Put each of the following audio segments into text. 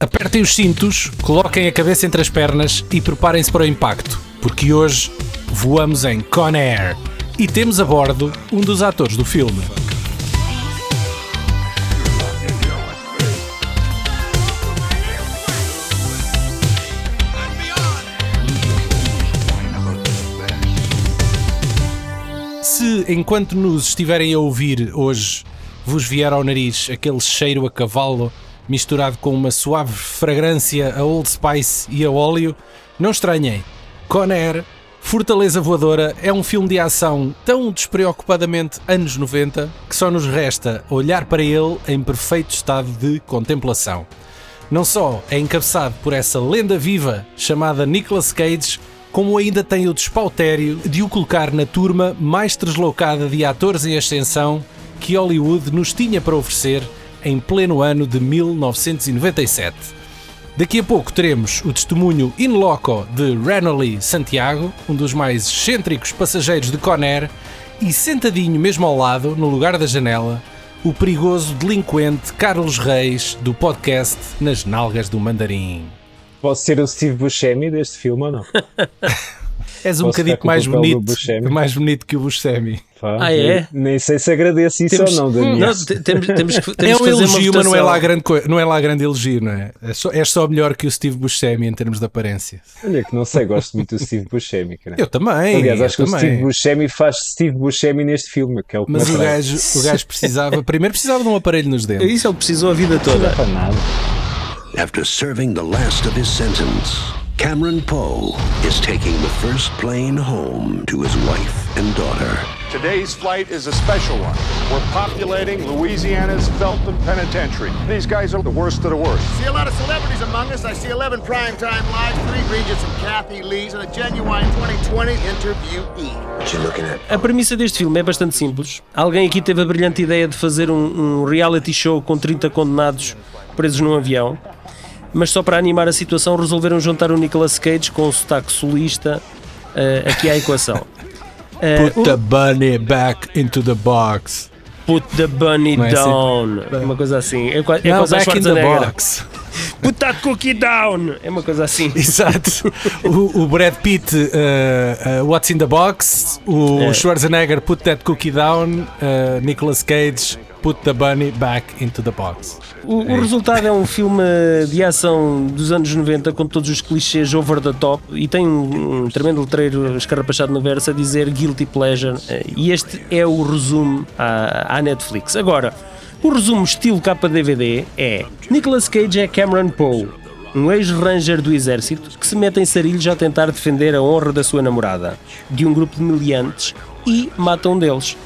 Apertem os cintos, coloquem a cabeça entre as pernas e preparem-se para o impacto, porque hoje voamos em Con Air e temos a bordo um dos atores do filme. Se enquanto nos estiverem a ouvir hoje vos vier ao nariz aquele cheiro a cavalo misturado com uma suave fragrância a Old Spice e a óleo, não estranhem. Con Air, Fortaleza Voadora é um filme de ação tão despreocupadamente anos 90 que só nos resta olhar para ele em perfeito estado de contemplação. Não só é encabeçado por essa lenda viva chamada Nicolas Cage, como ainda tem o despautério de o colocar na turma mais deslocada de atores em ascensão que Hollywood nos tinha para oferecer em pleno ano de 1997. Daqui a pouco teremos o testemunho in loco de Renoli Santiago, um dos mais excêntricos passageiros de Conair, e sentadinho mesmo ao lado, no lugar da janela, o perigoso delinquente Carlos Reis do podcast Nas Nalgas do Mandarim. Posso ser o Steve Buscemi deste filme ou não? És um Posso bocadinho o mais bonito, mais bonito que o Buscemi. Pá, Ah, é? Nem sei se agradeço isso Temos, ou não, Daniel. não, te- temos, temos, que- É temos um fazer uma elogio, mas não é, lá grande coi- não é lá grande elogio, não é? É só, é só melhor que o Steve Buscemi em termos de aparêência. Olha que não sei, gosto muito do Steve Buscemi. cara. Eu também. Aliás, acho que o também. Steve Buscemi faz Steve Buscemi neste filme, que é o que Mas o gajo, o gajo precisava, primeiro precisava de um aparelho nos dentes. Isso ele precisou a vida Não toda. é para nada. After serving the last of his sentence, Cameron Poe is taking the first plane home to his wife and daughter. Today's flight is a special one. We're populating Louisiana's Felton Penitentiary. These guys are the worst of the worst. See a lot of celebrities among us. I see 11 primetime lives, three Regents and Kathy Lees, and a genuine 2020 interviewee. What you looking at? A premissa deste filme é bastante simples. Alguém aqui teve a brilhante ideia de fazer um, um reality show com 30 condenados presos num avião, mas só para animar a situação resolveram juntar o Nicolas Cage com o sotaque solista eh, aqui à equação. Eh, Put the bunny back into the box. Put the bunny Não é assim? down. Uma coisa assim. É, é a back in the box. Put that cookie down. É uma coisa assim. Exato. O, o Brad Pitt, uh, uh, What's in the Box. O É. Schwarzenegger, Put that cookie down. Uh, Nicolas Cage, Put the bunny back into the box. O, o resultado é um filme de ação dos anos 90 com todos os clichês over the top e tem um, um tremendo letreiro escarrapachado no verso a dizer Guilty Pleasure. eh, E este é o resumo à, à Netflix. Agora, o resumo estilo capa DVD é Nicolas Cage é Cameron Poe, um ex-ranger do exército que se mete em sarilhos a tentar defender a honra da sua namorada, de um grupo de miliantes, e mata um deles.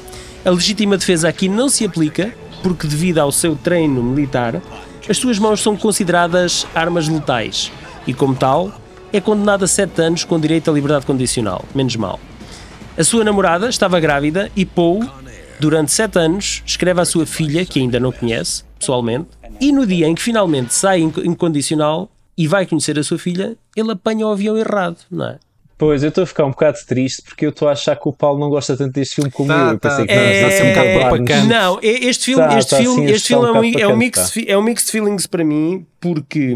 A legítima defesa aqui não se aplica, porque devido ao seu treino militar, as suas mãos são consideradas armas letais e, como tal, é condenado a 7 anos com direito à liberdade condicional. Menos mal. A sua namorada estava grávida e Poe, durante 7 anos, escreve à sua filha, que ainda não conhece, pessoalmente, e no dia em que finalmente sai inc- incondicional e vai conhecer a sua filha, ele apanha o avião errado, não é? Pois, eu estou a ficar um bocado triste porque eu estou a achar que o Paulo não gosta tanto deste filme como Tá, eu. Eu tá, pensei que tá. nós É, íamos um bocado falar-nos- papacante. Não, este filme, Tá, este tá, filme, este está filme um é, um, bocado é, um mixed, tá. é um mixed feelings para mim porque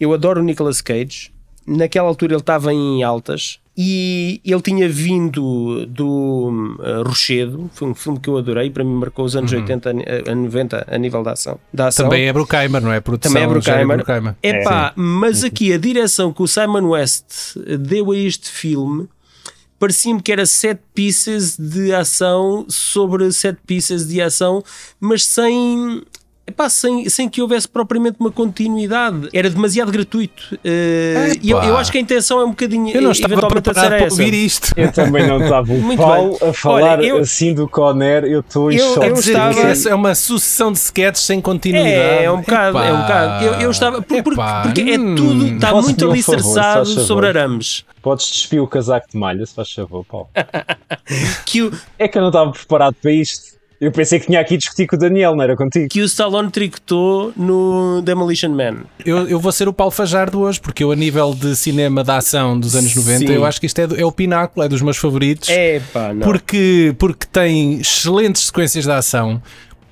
eu adoro o Nicolas Cage. Naquela altura ele estava em altas e ele tinha vindo do uh, Rochedo, foi um filme que eu adorei, para mim marcou os anos 80 a, a 90 a nível da ação. Da ação. Também é Bruckheimer, não é? Produção Também é Jerry Bruckheimer. Bruckheimer. Epá, mas aqui a direção que o Simon West deu a este filme parecia-me que era set pieces de ação sobre set pieces de ação, mas sem. Epá, sem, sem que houvesse propriamente uma continuidade, era demasiado gratuito. Eh, e eu, eu acho que a intenção é um bocadinho. Eu não estava preparado para ouvir isto. Eu também não estava. Muito Paulo bem. a falar Olha, eu- assim do Conner, eu estou em Eu- choque. eu estava- é uma sucessão de sketches sem continuidade. É, é um bocado, é um bocado. Eu, eu estava. por- por- Epá, porque é hum. tudo, está Posso muito alicerçado sobre arames. Podes despir o casaco de malha, se faz favor, Paulo. Que o, É que eu não estava preparado para isto. Eu pensei que tinha aqui a discutir com o Daniel, não era contigo? que o Stallone tricotou no Demolition Man. Eu, eu vou ser o Paulo Fajardo hoje, porque eu, a nível de cinema de ação dos anos 90, Sim. eu acho que isto é, do- é o pináculo, é dos meus favoritos. É pá, não. porque, porque tem excelentes sequências de ação.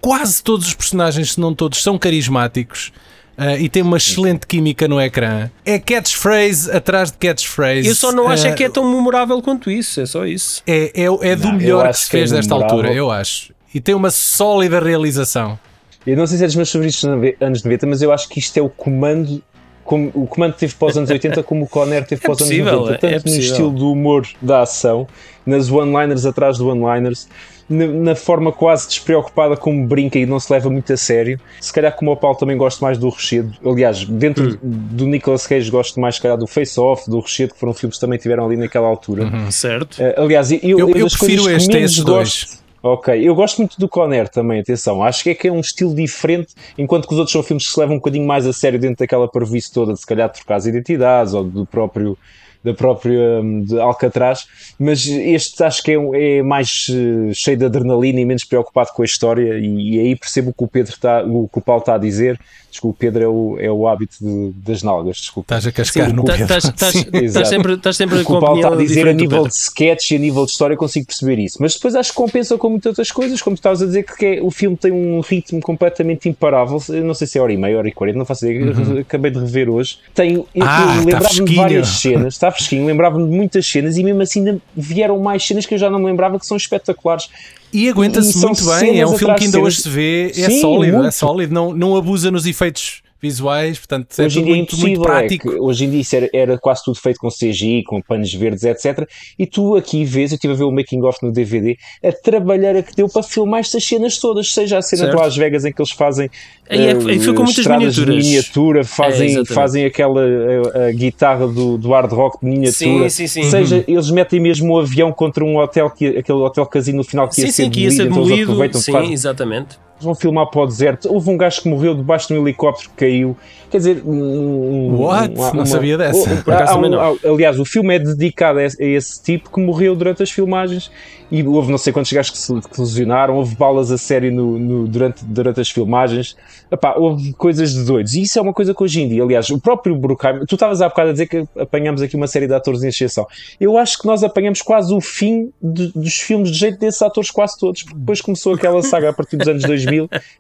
Quase todos os personagens, se não todos, são carismáticos. ah, e tem uma excelente química no ecrã. É catchphrase atrás de catchphrase. Eu só não acho é Ah, que é tão memorável quanto isso, é só isso. é, é, é do Não, melhor que se é fez desta altura, eu acho. E tem uma sólida realização. Eu não sei se é dos meus favoritos anos 90, mas eu acho que isto é o comando. Como o comando teve para os anos 80, como o Conner teve É para os anos possível, 90, é tanto no possível. estilo do humor da ação, nas one-liners atrás de one-liners, na, na forma quase despreocupada como brinca e não se leva muito a sério. Se calhar, como o Paulo, também gosto mais do Rochedo. Aliás, dentro Hum. do Nicolas Cage, gosto mais, se calhar, do Face Off, do Rochedo, que foram filmes que também tiveram ali naquela altura. Certo? Eh, aliás, eu, Eu- eu prefiro este esses dois. gosto- Ok, eu gosto muito do Conner também, atenção. Acho que é que é um estilo diferente, enquanto que os outros são filmes que se levam um bocadinho mais a sério dentro daquela parvoíce toda, de se calhar trocar as identidades ou do próprio da própria hum, de Alcatraz, mas este acho que é, é mais eh, cheio de adrenalina e menos preocupado com a história e, e aí percebo o que o Pedro está, o que o Paulo está a dizer. Desculpa, Pedro é o, é o hábito de- das nalgas, desculpa. Estás a cascar Sim, no Tá- Pedro. Estás estás- Sim. estás Exato. sempre, estás sempre O que com o a Paulo está a dizer a nível de sketch e a nível de história eu consigo perceber isso, mas depois acho que compensa com muitas outras coisas, como tu estavas a dizer que é- o filme tem um ritmo completamente imparável, eu não sei se é hora e meia, hora e quarenta, não faço ideia, eu acabei de rever hoje. Tem, eu, Uhum. Ah, tá lembrava-me de fresquinho. várias cenas, está fresquinho, lembrava-me de muitas cenas e mesmo assim ainda vieram mais cenas que eu já não me lembrava que são espetaculares. E aguenta-se muito bem, é um filme que ainda cenas. hoje se vê, é Sim, sólido, é muito. sólido, não, não abusa nos efeitos visuais, portanto é hoje em tudo dia é muito, muito impossível, é prático. que hoje em dia isso era, era quase tudo feito com CGI, com panos verdes, etc. E tu aqui vês, eu estive a ver o making of no DVD, a trabalhara que deu para filmar estas cenas todas, seja a cena Certo. de Las Vegas em que eles fazem Aí é- eh, aí foi com muitas estradas de miniaturas. miniatura, É, fazem, exatamente. fazem aquela a, a guitarra do, do hard rock de miniatura, Sim, sim, sim. seja eles metem mesmo um avião contra um hotel, que, aquele hotel casino no final que ia Sim, ser sim, que ia ser demolido, então eles aproveitam, Sim, exatamente. Vão filmar para o deserto. Houve um gajo que morreu debaixo de um helicóptero que caiu. Quer dizer, um- What? Não sabia dessa. Por acaso um- não. aliás, o filme é dedicado a esse, tipo que morreu durante as filmagens e houve não sei quantos gajos que se que lesionaram, houve balas a sério no, no- durante, durante as filmagens. Epá, houve coisas de doidos. E isso é uma coisa que hoje em dia, aliás, o próprio Bruckheimer, tu estavas há bocado a dizer que apanhamos aqui uma série de atores em exceção. Eu acho que nós apanhamos quase o fim de- dos filmes de jeito desses atores quase todos, porque depois começou aquela saga a partir dos anos 2000,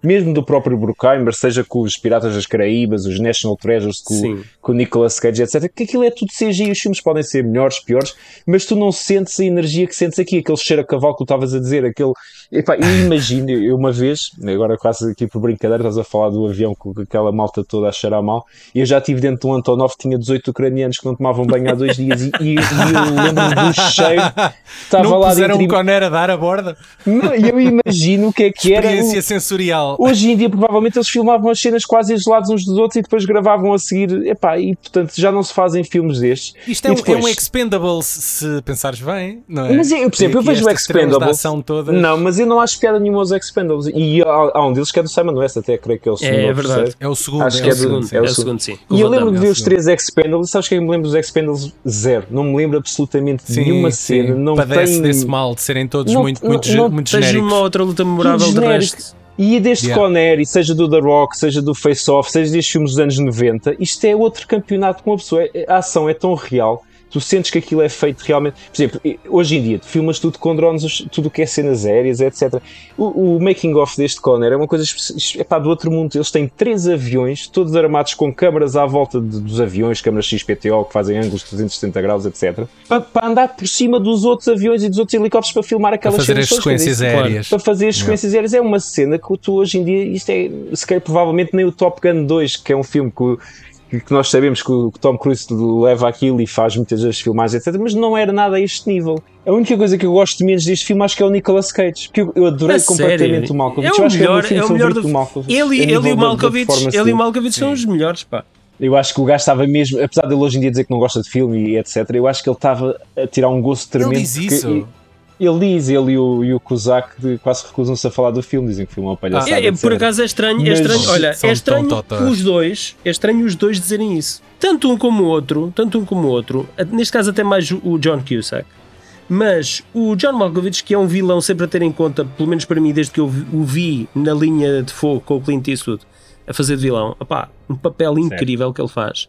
mesmo do próprio Bruckheimer, seja com os Piratas das Caraíbas, os National Treasures, com, com o Nicolas Cage, etc. Que aquilo é tudo CGI, os filmes podem ser melhores, piores, mas tu não sentes a energia que sentes aqui, aquele cheiro a cavalo que tu estavas a dizer, aquele. Epá, eu imagino, eu uma vez, agora quase aqui por brincadeira, estás a falar do avião com aquela malta toda a cheirar mal, e eu já estive dentro de um Antonov, tinha 18 ucranianos que não tomavam banho há dois dias, e, e, e eu lembro-me do cheiro, estava Não lá puseram dentro. um e- Conner a dar a borda? Não, eu imagino o que é que era. o- Experiência sensorial. Hoje em dia, provavelmente, eles filmavam as cenas quase isolados uns dos outros e depois gravavam a seguir. Epá, e portanto já não se fazem filmes destes. Isto é um, é um Expendables, se pensares bem, não é? Mas eu, por exemplo, eu vejo o Expendables. ação todas. Não, mas eu não acho piada nenhuma aos Expendables. E há, há um deles que é do Simon West, até creio que é o segundo. É o verdade. terceiro. É o segundo, Acho é, que o é do- segundo. é o é o segundo. sim. E eu lembro de é ver o os três Expendables. Sabes que eu me lembro dos Expendables? Zero. Não me lembro absolutamente de Sim, nenhuma sim. cena. Não Padece tem... desse mal de serem todos Não- muito, não- muito, não muito Tens genéricos. uma outra luta memorável de resto. E deste Yeah. Connery, seja do The Rock, seja do Face Off, seja destes filmes dos anos 90, isto é outro campeonato com a pessoa. A ação é tão real, tu sentes que aquilo é feito realmente. Por exemplo, hoje em dia, tu filmas tudo com drones, tudo o que é cenas aéreas, etc. O, o making of deste Conner é uma coisa espe- epá, do outro mundo. Eles têm três aviões, todos armados com câmaras à volta de- dos aviões, câmaras XPTO que fazem ângulos de 370 graus, etc. Para, para andar por cima dos outros aviões e dos outros helicópteros para filmar Para aquelas fazer cenas as sequências aéreas. para fazer as sequências aéreas é uma cena que tu hoje em dia, isto é, se calhar provavelmente nem o Top Gun 2, que é um filme que, que nós sabemos que o Tom Cruise leva aquilo e faz muitas das filmagens, etc. Mas não era nada a este nível. A única coisa que eu gosto menos deste filme acho que é o Nicolas Cage, porque eu, adorei A completamente sério? o Malkovich. É o melhor, é é o o meu melhor do... do Malkovich. Ele, ele e o Malkovich, ele e o Malkovich são os melhores, pá. Eu acho que o gajo estava mesmo, apesar de ele hoje em dia dizer que não gosta de filme e etc., eu acho que ele estava a tirar um gosto Ele tremendo. diz porque isso. Ele diz, ele e o, e o quase recusam-se a falar do filme, dizem que o filme é uma palhaçada. É, é, por acaso é estranho, é Mas estranho, olha, são é estranho os dois, é estranho os dois dizerem isso. Tanto um como o outro, tanto um como o outro, neste caso até mais o John Cusack. Mas o John Malkovich, que é um vilão sempre a ter em conta, pelo menos para mim, desde que eu vi- o vi na linha de fogo com o Clint Eastwood a fazer de vilão, opá, um papel incrível que ele faz.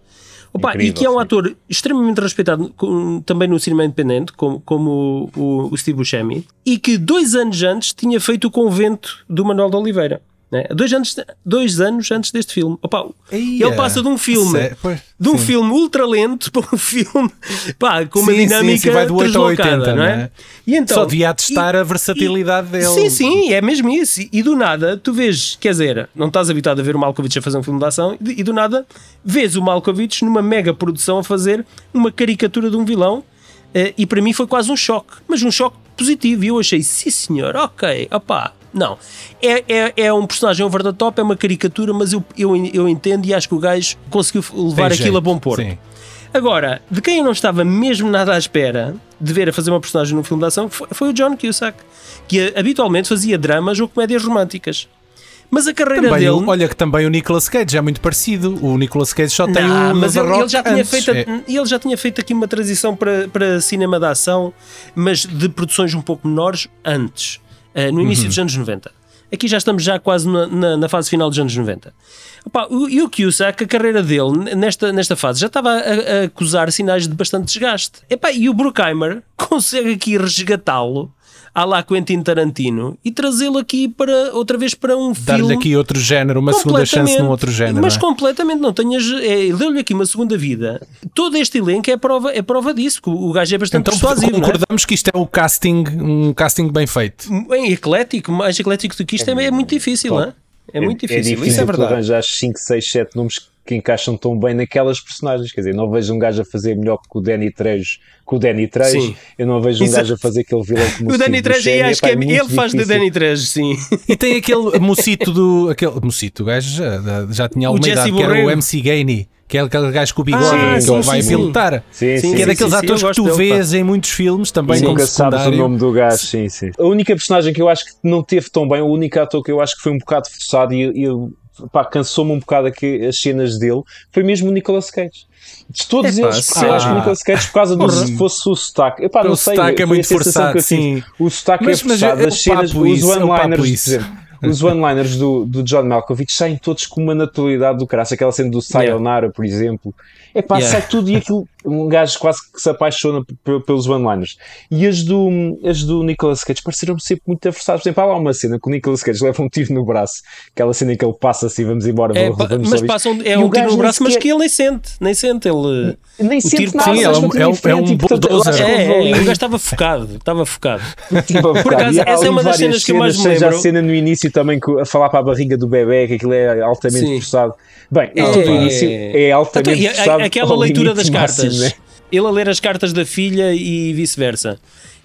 Opa, e Incrível, que é um sim. ator extremamente respeitado com- também no cinema independente, como, como o, o Steve Buscemi, e que dois anos antes tinha feito o convento do Manuel de Oliveira. Né? Dois, anos, dois anos antes deste filme. Opa, ele passa de um filme pois, de um sim. filme ultra lento para um filme pá, com uma Sim, sim, dinâmica sim, vai do 8 ao 80, deslocada, não é? não é? E então, Só devia atestar e- a versatilidade e- dele. Sim, sim, é mesmo isso. E do nada, tu vês, quer dizer, não estás habituado a ver o Malkovich a fazer um filme de ação, e do nada vês o Malkovich numa mega produção a fazer uma caricatura de um vilão. eh, E para mim foi quase um choque, mas um choque positivo. E eu achei, sim senhor, ok, opá. Não, é, é, é um personagem over the top, é uma caricatura, mas eu, eu, eu entendo e acho que o gajo conseguiu levar Tem aquilo jeito, a bom porto. sim. Agora, de quem eu não estava mesmo nada à espera de ver a fazer uma personagem num filme de ação foi, foi o John Cusack, que eh, habitualmente fazia dramas ou comédias românticas. Mas a carreira Também, dele. olha que também o Nicolas Cage é muito parecido. O Nicolas Cage só tem Não, um mas ele, ele já tinha feito, É- ele já tinha feito aqui uma transição para, para cinema de ação, mas de produções um pouco menores antes, eh, no início Uhum. dos anos 90. Aqui já estamos já quase na, na- na fase final dos anos 90. Opa, o- e o Cusack, a carreira dele nesta, nesta fase já estava a, a acusar sinais de bastante desgaste. Epá, e o Bruckheimer consegue aqui resgatá-lo à lá Quentin Tarantino e trazê-lo aqui para outra vez para um Dar-lhe filme aqui outro género, uma segunda chance num outro género. Mas é? completamente não tenhas. É, Deu-lhe aqui uma segunda vida. Todo este elenco é prova, é prova disso, que o gajo é bastante Então persuasivo. é? concordamos que isto é o casting, um casting bem feito. Bem eclético, mais eclético do que isto é, é muito difícil, não é? É muito difícil. É Isso é verdade. arranjar 5, 6, 7 nomes que encaixam tão bem naquelas personagens. Quer dizer, não vejo um gajo a fazer melhor que o Danny Trejo. Que o Danny Trejo, Sim. eu não vejo um Exato. gajo a fazer aquele vilão como O Danny Trejo, Buscemi. acho que é, muito ele faz de difícil. Danny Trejo, sim. E tem aquele mocito do. Aquele mocito, o gajo já, já tinha alguma idade, que era o. MC Gainey, que é aquele gajo com o bigode Ah, que sim, ele vai sim, sim. pilotar. Sim, Sim, Que sim, é daqueles sim, atores eu que tu dele, pá. vês em muitos filmes, também E como nunca sabes o nome do gajo, sim, sim. A única personagem que eu acho que não teve tão bem, o único ator que eu acho que foi um bocado forçado e, e pá, cansou-me um bocado aqui as cenas dele, foi mesmo o Nicolas Cage. De todos Epá, eles, sim. eu acho que o Nicolas Cage, por causa do se fosse o sotaque, epá, O não sei, sotaque é muito forçado, sim. O sotaque Mas- é forçado, é- é as o cenas, os é o one-liners, os one-liners do, do John Malkovich saem todos com uma naturalidade do caraço, aquela cena do Sayonara, por exemplo. É pá, Yeah. sai tudo e aquilo, um gajo quase que se apaixona pelos one-liners. E as do, as do Nicolas Cage pareceram-me sempre muito forçadas. Por exemplo, há lá uma cena que o Nicolas Cage leva um tiro no braço, aquela cena em que ele passa assim, vamos embora, É, vamos, mas passam, E é um tiro no braço, mas que ele nem sente. Nem sente. Ele. nem o sente nada, Sim, mas é um- é um- é um bulldozer. É, é, o gajo estava focado. Estava focado. Por acaso, essa é uma das cenas que eu mais me lembro. a cena no início também a falar para a barriga do bebê, que aquilo é altamente forçado. Bem, É, isto no início é Então, altamente e a- forçado. Aquela ao leitura limite das cartas. máximo, né? Ele a ler as cartas da filha e vice-versa.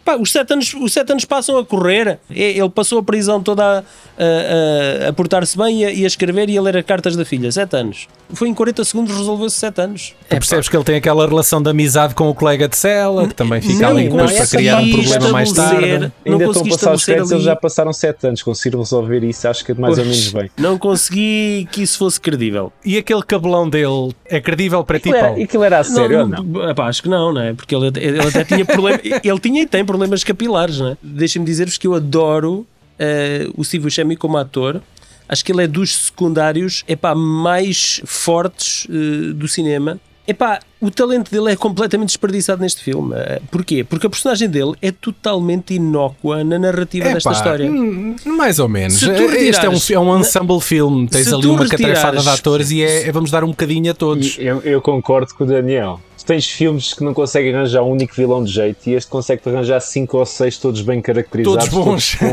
Pá, os, sete anos, os sete anos passam a correr. É, Ele passou a prisão toda a, a, a- a portar-se bem e a, e a escrever e a ler as cartas da filha. Sete anos. Foi em 40 segundos resolveu-se sete anos. Tu percebes que ele tem aquela relação de amizade com o colega de cela, que também fica Não ali depois para consegui criar um problema mais tarde. Não Ainda estão a consegui passar os créditos, eles já passaram 7 anos, conseguiram resolver isso, acho que é mais ou menos bem. Não consegui que isso fosse credível. E aquele cabelão dele é credível para ti, Paulo? aquilo era a sério ou não? Epá, acho que não, não é? Porque ele, ele até tinha problema, ele tinha e tem problemas capilares, não é? Deixem-me dizer-vos que eu adoro eh, o Steve Buscemi como ator. Acho que ele é dos secundários epá, mais fortes eh, do cinema. Epá, o talento dele é completamente desperdiçado neste filme. Eh, Porquê? Porque a personagem dele é totalmente inócua na narrativa desta Epá, história. hum, Mais ou menos. Se tu Este é um, retirares- é um ensemble film. Tens ali uma retirares- catrefada de atores e é, é vamos dar um bocadinho a todos. Eu, eu concordo com o Daniel. Tens filmes que não conseguem arranjar um único vilão de jeito e este consegue-te arranjar 5 ou 6 todos bem caracterizados. Todos bons.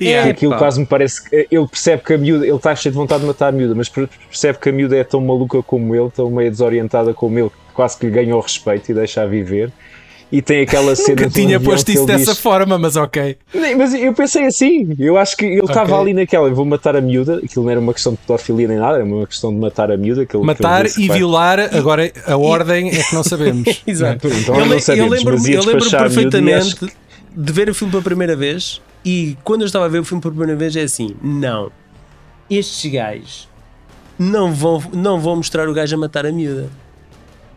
Yeah. aquilo Epá. quase me parece que ele percebe que a miúda, ele está cheio de vontade de matar a miúda, mas percebe que a miúda é tão maluca como ele, tão meio desorientada como ele, que quase que lhe ganha o respeito e deixa a viver. E tem aquela cena Nunca tinha posto isso dessa diz- forma, mas ok. Nem, Mas eu pensei assim, eu acho que ele estava Ok. ali naquela, eu vou matar a miúda, aquilo não era uma questão de pedofilia nem nada, era uma questão de matar a miúda. Que ele- que Matar e violar, agora a ordem é que não sabemos. Exato. Então eu, não eu sabemos, lembro-me eu lembro despachar a miúda e perfeitamente de ver o filme pela primeira vez e quando eu estava a ver o filme pela primeira vez é assim, não, estes gajos não vão, não vão mostrar o gajo a matar a miúda.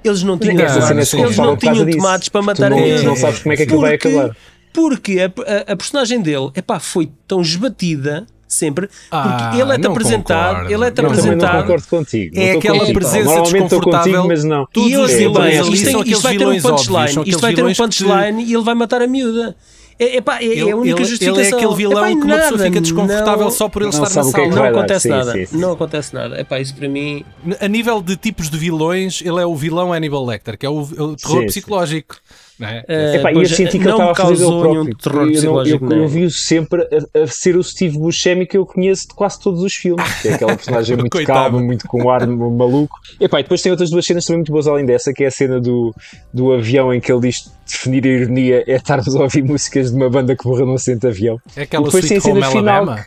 Eles não tinham, cena tomates, é eles não tinham disso. tomates para Tu matar não- a não sabes como é que aquilo vai Porque- acabar. Porque a, a- a personagem dele epá, foi tão esbatida sempre, porque Ah, ele é-te não apresentado, concordo. ele é-te Não, não apresentado concordo contigo. não É aquela contigo. presença desconfortável. contigo, mas não. E os vilões ali isto, tem- isto vai ter um aqueles vilões óbvios, punchline, isto vai aqueles ter um que punchline e ele vai matar a miúda. É, epá, é, é Ele, a única ele- justificação. ele é aquele vilão Epá, que uma pessoa nada, fica desconfortável não- só por ele estar na é sala. que Não acontece sim, nada. sim, sim. Não acontece nada. Epá, isso para mim. A nível de tipos de vilões, ele é o vilão Hannibal Lecter, que é o, é o terror Sim, psicológico. não é? eh, Epá, e eu pois, senti que ele estava a fazer nenhum próprio. terror eu, não- eu, é? eu vi-o sempre a, a ser o Steve Buscemi que eu conheço de quase todos os filmes, que é aquela personagem muito calma, muito com um ar maluco. Epá, e depois tem outras duas cenas também muito boas além dessa, que é a cena do, do avião em que ele diz definir a ironia é estarmos a ouvir músicas de uma banda que morreu num acidente de avião. É aquela depois tem a Sweet cena final Alabama.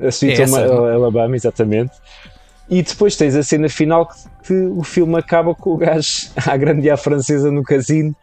A Sweet É Home. Alabama, exatamente. E depois tens a cena final que, que o filme acaba com o gajo à grande à francesa no casino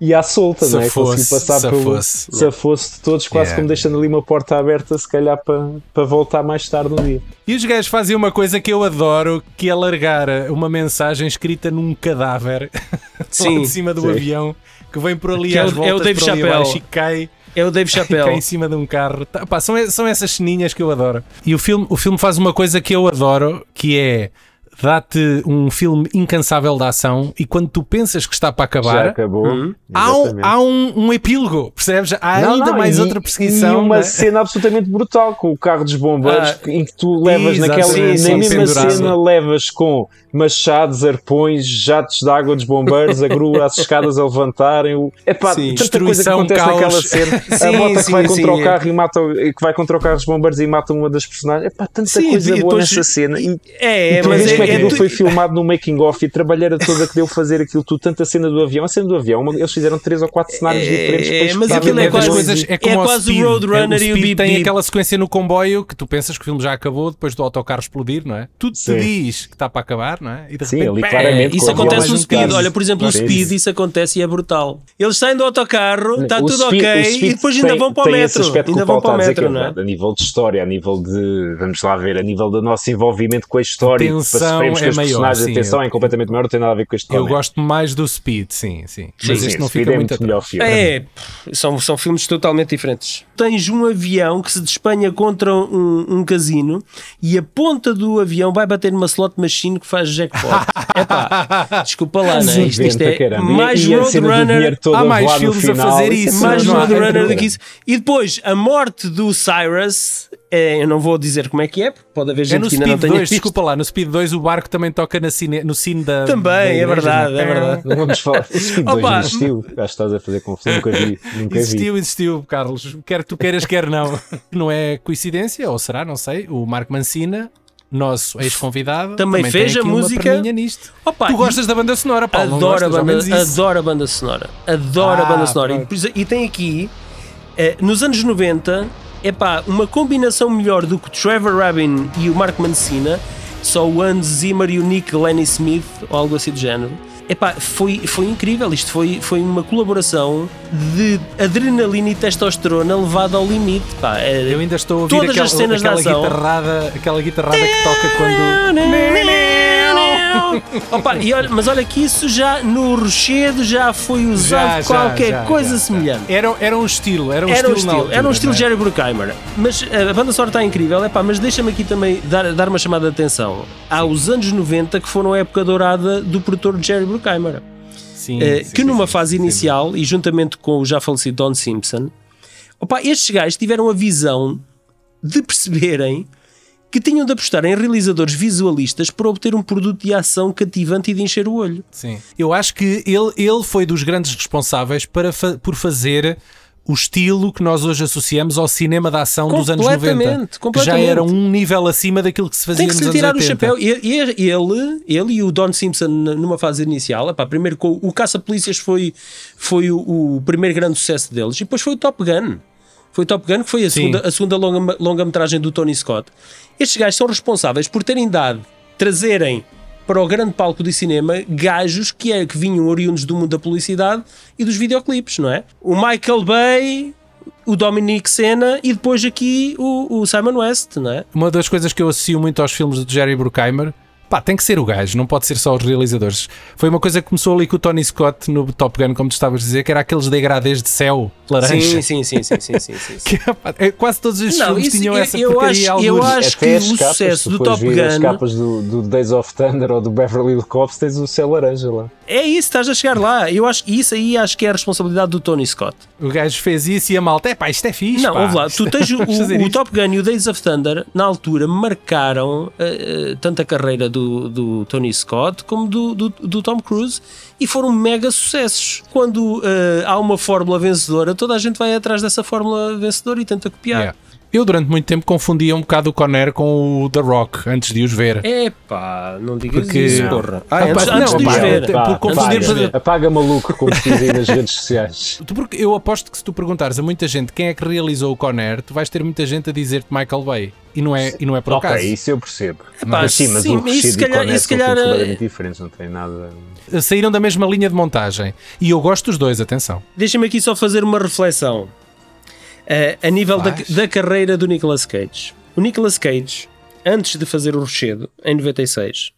e à solta, não é? Conseguiu passar pelo. safou-se. Safou-se de todos, quase Yeah. como deixando ali uma porta aberta, se calhar para, para voltar mais tarde no dia. E os gajos fazem uma coisa que eu adoro, que é largar uma mensagem escrita num cadáver lá Sim, de cima do sim. avião, que vem por ali Que é às o- é o voltas, Dave por ali Chappelle. abaixo e cai, É o Dave cai Chappelle. em cima de um carro. Tá, pá, são, são essas ceninhas que eu adoro. E o filme, o filme faz uma coisa que eu adoro, que é dá-te um filme incansável de ação e quando tu pensas que está para Já acabar, acabou. há, um, há um, um epílogo, percebes? Há Não, ainda não, mais e- outra perseguição. E uma né? cena absolutamente brutal com o carro dos bombeiros Ah, em que tu levas naquela. sim, na sim, mesma pendurado. cena levas com machados, arpões, jatos de água dos bombeiros, a grua, as escadas a levantarem. O... Epá, Sim. tanta coisa que acontece caos. naquela cena. Sim, a moto sim, que vai contra sim, o é. carro e mata o- que vai contra o carro dos bombeiros e mata uma das personagens. Epá, tanta Sim, coisa e boa nessa cena. E, É, e tu mas vês é, como é que é aquilo tu- foi filmado no making off e a trabalheira toda que deu fazer aquilo tudo, tanta cena do avião, a cena do avião, uma- eles fizeram três ou quatro cenários É, diferentes para mas aquilo é quase- coisa. coisas é é como o quase o. Roadrunner É, e o Beep tem aquela sequência no comboio que tu pensas que o filme já acabou depois do autocarro explodir, não é? Tudo Sim. diz que está para acabar, não é? E de Sim, repente, claramente, Isso acontece no Speed. Olha, por exemplo, o Sim. Speed, isso acontece e é brutal. Eles saem do autocarro, está tudo Speed- ok, e depois ainda tem- vão para o metro. que Ainda vão para o que metro, é não é? A nível de história, a nível de, vamos lá ver, a nível do nosso envolvimento com a história, para Tensão é os maior, personagens, sim, a tensão eu- é completamente maior, não tem nada a ver com este Eu gosto mais do Speed, sim, sim. Mas Sim, este não fica é muito melhor filme. É, são, são filmes totalmente diferentes. Tens um avião que se despenha contra um, um casino e a ponta do avião vai bater numa slot machine que faz jackpot. Epá, desculpa lá, não é? Isto, isto é mais Roadrunner. Há mais filmes a fazer é isso, mais não há Roadrunner do que isso. E depois, a morte do Cyrus, é, eu não vou dizer como é que é, porque pode haver É gente no que ainda não Speed tenha 2, visto. desculpa lá, no Speed 2 o barco também toca na cine, no cine da. Também, da é verdade, não é verdade. Não vamos falar. O Speed 2 Opa. existiu. Acho que estás a fazer confusão. Nunca vi. Nunca vi. Existiu, existiu, Carlos. Quer tu queiras, quer não. Não é coincidência, ou será, não sei. O Marco Mancina, nosso ex-convidado, Também tem fez a música. Opa, tu gostas da banda sonora, Paulo? Adoro a, gostas? Banda, adoro a banda sonora. Adoro a Ah, banda sonora. E, e tem aqui, eh, nos anos 90, epá, uma combinação melhor do que o Trevor Rabin e o Mark Mancina, só o Hans Zimmer e o Nick Lenny Smith, ou algo assim do género. Epá, foi, foi incrível. Isto foi, foi uma colaboração de adrenalina e testosterona levada ao limite. Pá. É- Eu ainda estou a ouvir Todas aquela, as cenas aquela ação. guitarrada, aquela guitarrada que toca quando. Opa, e olha, mas olha que isso já no Rochedo já foi usado Já, já, qualquer já, coisa já, semelhante. Era, era um estilo, era um Era um estilo, na altura, era um estilo não é? Jerry Bruckheimer. Mas eh, a banda sonora está incrível, epá, mas deixa-me aqui também dar, dar uma chamada de atenção. Há os anos 90 que foram a época dourada do produtor Jerry Bruckheimer. Sim, Eh, sim, que sim, numa sim, fase sim. inicial, e juntamente com o já falecido Don Simpson, opa, estes gajos tiveram a visão de perceberem que tinham de apostar em realizadores visualistas para obter um produto de ação cativante e de encher o olho. Sim. Eu acho que ele, ele foi dos grandes responsáveis para por fazer o estilo que nós hoje associamos ao cinema da ação dos anos 90. Completamente, Que já era um nível acima daquilo que se fazia Tem que se nos tirar 80. o chapéu. E- e- Ele, ele e o Don Simpson numa fase inicial, epá, primeiro o Caça-Polícias foi, foi o, o primeiro grande sucesso deles, e depois foi o Top Gun. Foi o Top Gun que foi a Sim. segunda, a segunda longa, longa-metragem do Tony Scott. Estes gajos são responsáveis por terem dado, trazerem para o grande palco do cinema gajos que, é, que vinham oriundos do mundo da publicidade e dos videoclipes, não é? O Michael Bay, o Dominic Sena e depois aqui o, o Simon West, não é? Uma das coisas que eu associo muito aos filmes de Jerry Bruckheimer Pá, tem que ser o gajo, não pode ser só os realizadores. Foi uma coisa que começou ali com o Tony Scott no Top Gun, como tu estavas a dizer, que era aqueles degradês de céu laranja. Sim, sim, sim, sim, sim, sim, sim. Que, pá, é, quase todos os Não, filmes isso- tinham eu- essa eu porcaria acho- eu algures. acho- Até que o capas, sucesso do Top vir As Gun- capas do, do Days of Thunder ou do Beverly Hills Cops tens o céu laranja lá. É isso, estás a chegar lá. Eu acho que isso aí acho que é a responsabilidade do Tony Scott. O gajo fez isso e a malta, é pá, isto é fixe. Não, pá. ouve lá, tu tens o, o, o. Top Gun e o Days of Thunder, na altura, marcaram eh, eh, tanto a carreira do, do Tony Scott como do, do, do Tom Cruise e foram mega sucessos. Quando eh, há uma fórmula vencedora, toda a gente vai atrás dessa fórmula vencedora e tenta copiar. Yeah. Eu durante muito tempo confundia um bocado o Conner com o The Rock antes de os ver. Epá, não digas Porque- isso, Não. porra. Ah, Ah, antes, não, de os pá, ver. pá, por confundir- Antes de os ver. apaga maluco, como se dizem nas redes sociais. Porque eu aposto que se tu perguntares a muita gente quem é que realizou o Conner, tu vais ter muita gente a dizer-te Michael Bay. E não é, e não é por ok, acaso. isso eu percebo. Epá, mas sim, mas sim, o e o calhar- Conner são calhar, eh, completamente diferentes, não tem nada... Saíram da mesma linha de montagem. E eu gosto dos dois, atenção. Deixa-me aqui só fazer uma reflexão Eh, a nível da, da carreira do Nicolas Cage. O Nicolas Cage, antes de fazer o Rochedo, em 96,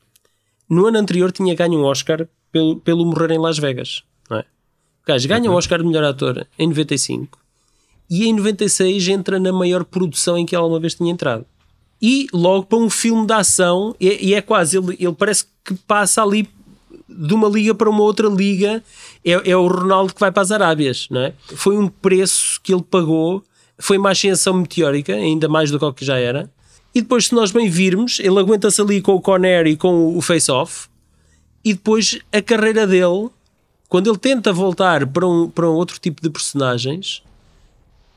no ano anterior tinha ganho um Oscar pelo, pelo Morrer em Las Vegas. Não é? O gajo ganha o Oscar de melhor ator em 95 e em 96 entra na maior produção em que ele alguma vez tinha entrado. E logo para um filme de ação, e, e é quase, ele, ele parece que passa ali de uma liga para uma outra liga é, é o Ronaldo que vai para as Arábias, não é? Foi um preço que ele pagou, foi uma ascensão meteórica, ainda mais do que já era. E depois, se nós bem virmos, ele aguenta-se ali com o Conner e com o Face-Off, e depois a carreira dele, quando ele tenta voltar para um, para um outro tipo de personagens,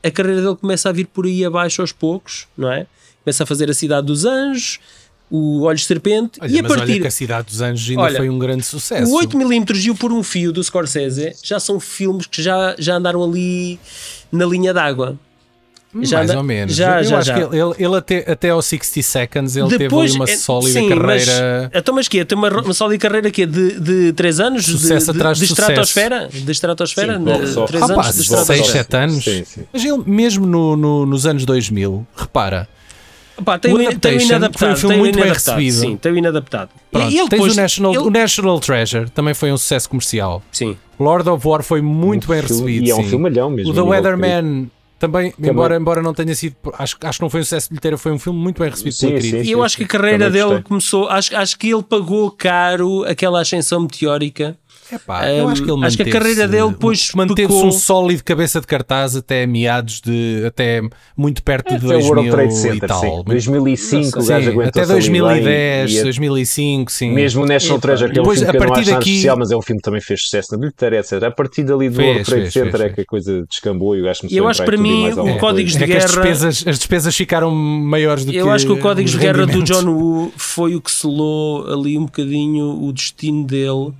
a carreira dele começa a vir por aí abaixo aos poucos, não é? Começa a fazer a Cidade dos Anjos, o Olhos de Serpente, Olha, e a mas partir olha que a Cidade dos Anjos ainda Olha, foi um grande sucesso. o 8mm e o Por um Fio do Scorsese já são filmes que já, já andaram ali na linha d'água. já mais anda- ou menos. já- eu já- acho já. que ele, ele- até, até aos 60 Seconds ele teve ali uma é- sólida sim, carreira. Mas, então, mas que Tem uma, uma sólida carreira que de, de 3 anos? Sucesso de, atrás de de, sucesso. estratosfera? De estratosfera? Sim, De- box office. três Ah, anos pá, de seis, estratosfera. sete anos. Sim, sim. Mas ele, mesmo no, no- nos anos 2000, repara, Pá, tem, O o, tem o Adaptation inadaptado. foi um filme tem o muito bem inadaptado, recebido. Sim, tem o inadaptado. pronto, e ele tens depois, o, National, ele- o National Treasure, também foi um sucesso comercial. Sim. Lord of War foi muito bem filme- recebido. e é um sim. filmalhão mesmo, O The Weatherman também, embora, embora não tenha sido. Acho, acho que não foi um sucesso de bilheteira, foi um filme muito bem recebido Sim, pela crítica. E eu acho que a carreira Também dele gostei. começou. Acho, acho que ele pagou caro aquela ascensão meteórica. Epá, eu acho que ele acho que a carreira dele depois manteve-se um sólido cabeça de cartaz até meados de até muito perto de Até o World 2000 Trade e Center, tal. sim. 2005 o Sim, até 2010, 2005, sim. Mesmo o National Treasure, que é um depois, filme a que eu não partir acho nada daqui- especial, mas é um filme que também fez sucesso na bilheteira, etc. A partir dali do Fez, World Trade fez, Center fez, é fez. que a coisa descambou e o gajo começou Eu a acho que para tudo e mim o alguma código coisa. de é as guerra- despesas, as despesas ficaram maiores do que Eu acho que o Códigos os de Guerra do. John Woo foi o que selou ali um bocadinho o destino dele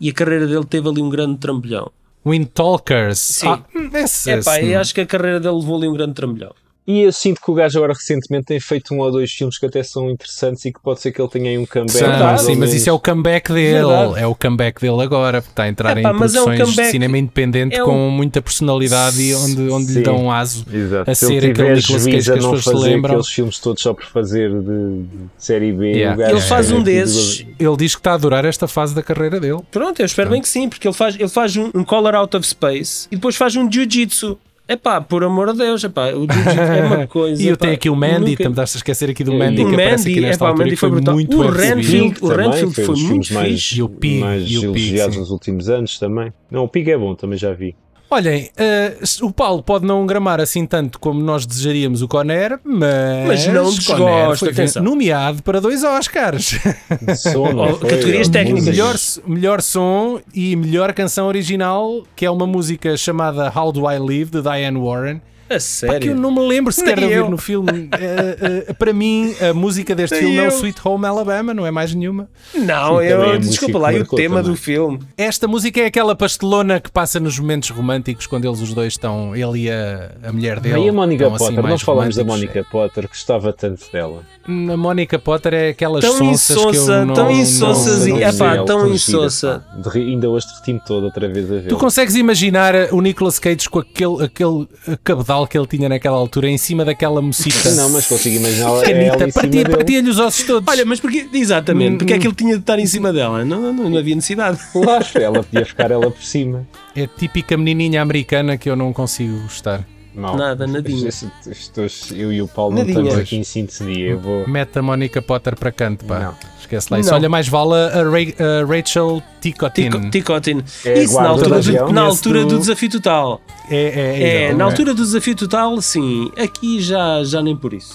e a carreira dele teve ali um grande trambolhão. Wind Talkers. Sim. Ah, esse, É pá, esse- eu acho que a carreira dele levou ali um grande trambolhão. E eu sinto que o gajo agora recentemente tem feito um ou dois filmes que até são interessantes e que pode ser que ele tenha aí um comeback. Sim, mas isso é o comeback dele. Verdade. É o comeback dele agora, porque está a entrar Epá, em mas é um produções de cinema independente é um- com muita personalidade e onde, onde lhe dão um aso Exato. a Se ser aquele Nicolas Cage que as pessoas se lembram. aqueles filmes todos só por fazer de, de série B, Yeah. o gajo Ele faz é um tudo- desses. Ele diz que está a adorar esta fase da carreira dele. Pronto, eu espero bem que sim, porque ele faz, ele faz um, um Color Out of Space e depois faz um Jiu-Jitsu. Epá, por amor de Deus, epá, o Jiu-Jitsu é uma coisa. E eu tenho aqui o Mandy, nunca- também estás a esquecer aqui do E Mandy o que aparece aqui Mandy, nesta epá, o altura Mandy foi foi muito O Renfield- o Renfield foi foi muito mais, fixe. E o Pig, mais e o Pig, elogiados sim. nos últimos anos também. Não, o Pig é bom, também já vi. Olhem, eh, o Paulo pode não gramar assim tanto como nós desejaríamos o Conner, mas, Mas não Conner desgosto, foi atenção. nomeado para dois Oscars. Som, Oh, categorias técnicas. melhor, melhor som e melhor canção original, que é uma música chamada How Do I Live, de Diane Warren. A Pá, que sério. eu não me lembro sequer de ouvir eu. no filme. Eh, eh, para mim, a música deste Nem filme é o eu. Sweet Home Alabama, não é mais nenhuma. Não, Sim, é eu. música Desculpa lá, e o tema também. do filme. Esta música é aquela pastelona que passa nos momentos românticos quando eles os dois estão, ele e a, a mulher dele. E a Mónica assim Potter, não mais falamos da. Mónica Potter, gostava tanto dela. A Mónica Potter é aquelas Tão sonsas que eu insonsa, não, tão não- insonsas e- Não epá, sei, ela tão insossa. Ainda hoje derreti-me todo outra vez a ver. Tu consegues imaginar o Nicolas Cage com aquele, aquele cabedal que ele tinha naquela altura em cima daquela mocita. Não, mas consigo imaginar Canita, cima partia, partia-lhe os ossos todos. Olha, mas porque, exatamente, porque é que ele tinha de estar em cima dela? Não, não, não havia necessidade. Claro, ela podia ficar ela por cima. É a típica menininha americana que eu não consigo gostar. Não, Nada, nadinha. Isto- eu e o Paulo não Nadinha. estamos aqui em sintonia. Eu vou. Mete a Mónica Potter para canto, pá. Não. Esquece lá isso. Não. Olha, mais vale a, Ra- a Rachel Ticotin. Tico- Ticotin. É Isso na altura, do na altura do do- desafio total. É, é, É, exatamente. na altura do desafio total, sim. Aqui já, já nem por isso.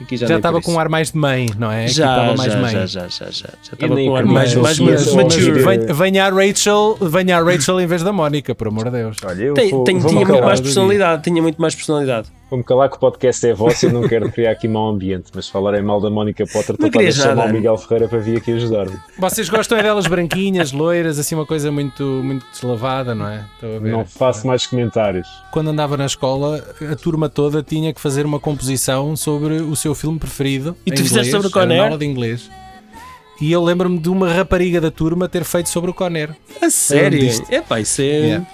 Aqui já estava com um ar mais de mãe, não é? Já, estava mais já, mãe. já, já, já, já. Já estava com um ar mais, mais, mais fosse mature. Venha, a Rachel, venha a Rachel em vez da Mónica, por amor de Deus. Olha, eu Tem, vou, tem, vou tinha muito mais personalidade, tinha muito mais personalidade. Vou-me calar que o podcast é vosso e eu não quero criar aqui mau ambiente, mas se falarem mal da Mónica Potter, estou para chamar o Miguel Ferreira para vir aqui ajudar-me. Vocês gostam é delas branquinhas, loiras, assim uma coisa muito, muito deslavada, não é? Estou a ver. Não faço mais comentários. Quando andava na escola, a turma toda tinha que fazer uma composição sobre o seu filme preferido. E tu em fizeste inglês, sobre o era Con Air? na aula de inglês. E eu lembro-me de uma rapariga da turma ter feito sobre o Conner. A sério? É pá, isso é. Yeah.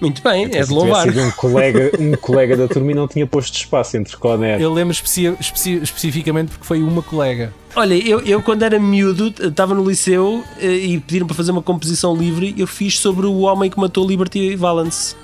Muito bem, é de louvar. sido um colega, um colega da turma e não tinha posto espaço entre Conner. Eu lembro especi- especi- especificamente porque foi uma colega. Olha, eu, eu quando era miúdo, estava no liceu eh, e pediram para fazer uma composição livre, eu fiz sobre o homem que matou Liberty Valance.